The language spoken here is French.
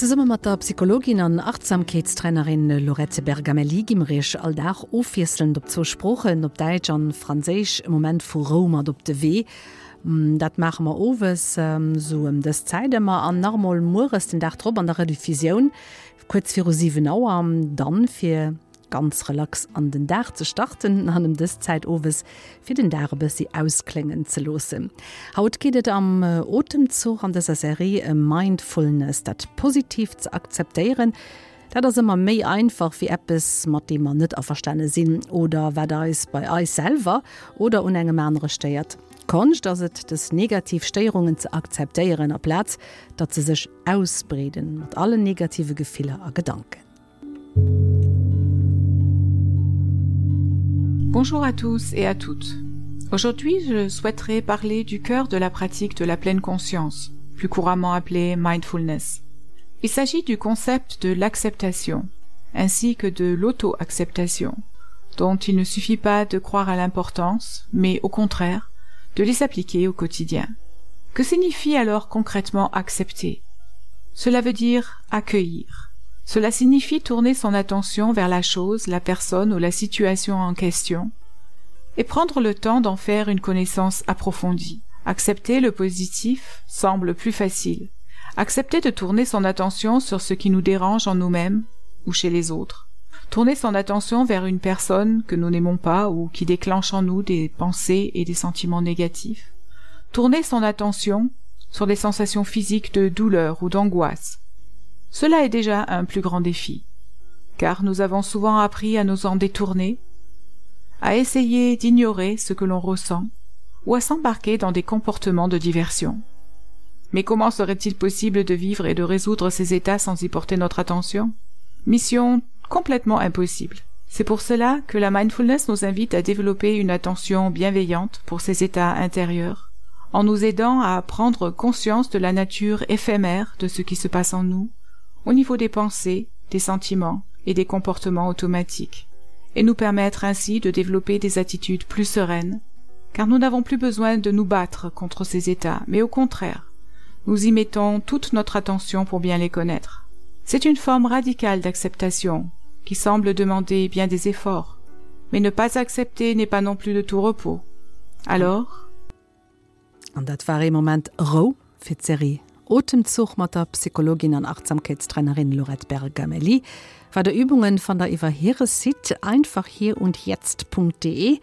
Ze mat der Psychologin an Achtsamkeitstrainerin Lorette Bergamelli gimrech alldach offieselnd op zo Spprochen op Deitsch an Fraésich im moment vu Roma op de Wee. Dat machen ma overwes ähm, so um, des Zeitmmer an normal Moores den Dach trop an der Redufisioun, kurz vir 7 Auer dann fir ganz relax an den Dach zu starten an dem des Zeitowes fir den Darbe sie ausklingen ze lose. Haut gehtt am äh, Otemzug an dieser Serie äh, Mindfulness dat positiv zu akzeptieren, Da das immer méi einfach wie Apps mat die man net a verstänne sinn oder wer da is bei eisel oder unenge Männerre steiert. Koncht dat het des Negativsteungen ze akzeteieren er Platz, dat ze sech ausbreden mat alle negative Gefehler a Gedanken. Bonjour à tous et à toutes. Aujourd'hui, je souhaiterais parler du cœur de la pratique de la pleine conscience, plus couramment appelée mindfulness. Il s'agit du concept de l'acceptation, ainsi que de l'auto-acceptation, dont il ne suffit pas de croire à l'importance, mais au contraire, de les appliquer au quotidien. Que signifie alors concrètement accepter? Cela veut dire accueillir. Cela signifie tourner son attention vers la chose, la personne ou la situation en question et prendre le temps d'en faire une connaissance approfondie. Accepter le positif semble plus facile. Accepter de tourner son attention sur ce qui nous dérange en nous-mêmes ou chez les autres tourner son attention vers une personne que nous n'aimons pas ou qui déclenche en nous des pensées et des sentiments négatifs tourner son attention sur des sensations physiques de douleur ou d'angoisse cela est déjà un plus grand défi car nous avons souvent appris à nous en détourner à essayer d'ignorer ce que l'on ressent ou à s'embarquer dans des comportements de diversion mais comment serait-il possible de vivre et de résoudre ces états sans y porter notre attention? Mission complètement impossible. C'est pour cela que la mindfulness nous invite à développer une attention bienveillante pour ces états intérieurs, en nous aidant à prendre conscience de la nature éphémère de ce qui se passe en nous, au niveau des pensées, des sentiments et des comportements automatiques, et nous permettre ainsi de développer des attitudes plus sereines, car nous n'avons plus besoin de nous battre contre ces états, mais au contraire, nous y mettons toute notre attention pour bien les connaître. C'est une forme radicale d'acceptation qui semble demander bien des efforts mais ne pas accepter n'est pas non plus de tout repos alors? Dat im moment Otemzug mat der Psychologin an Achtsamkeitstrainerin Lorette Bergameli war der Übungen van der Iwer Heere Si einfach hier und jetzt.de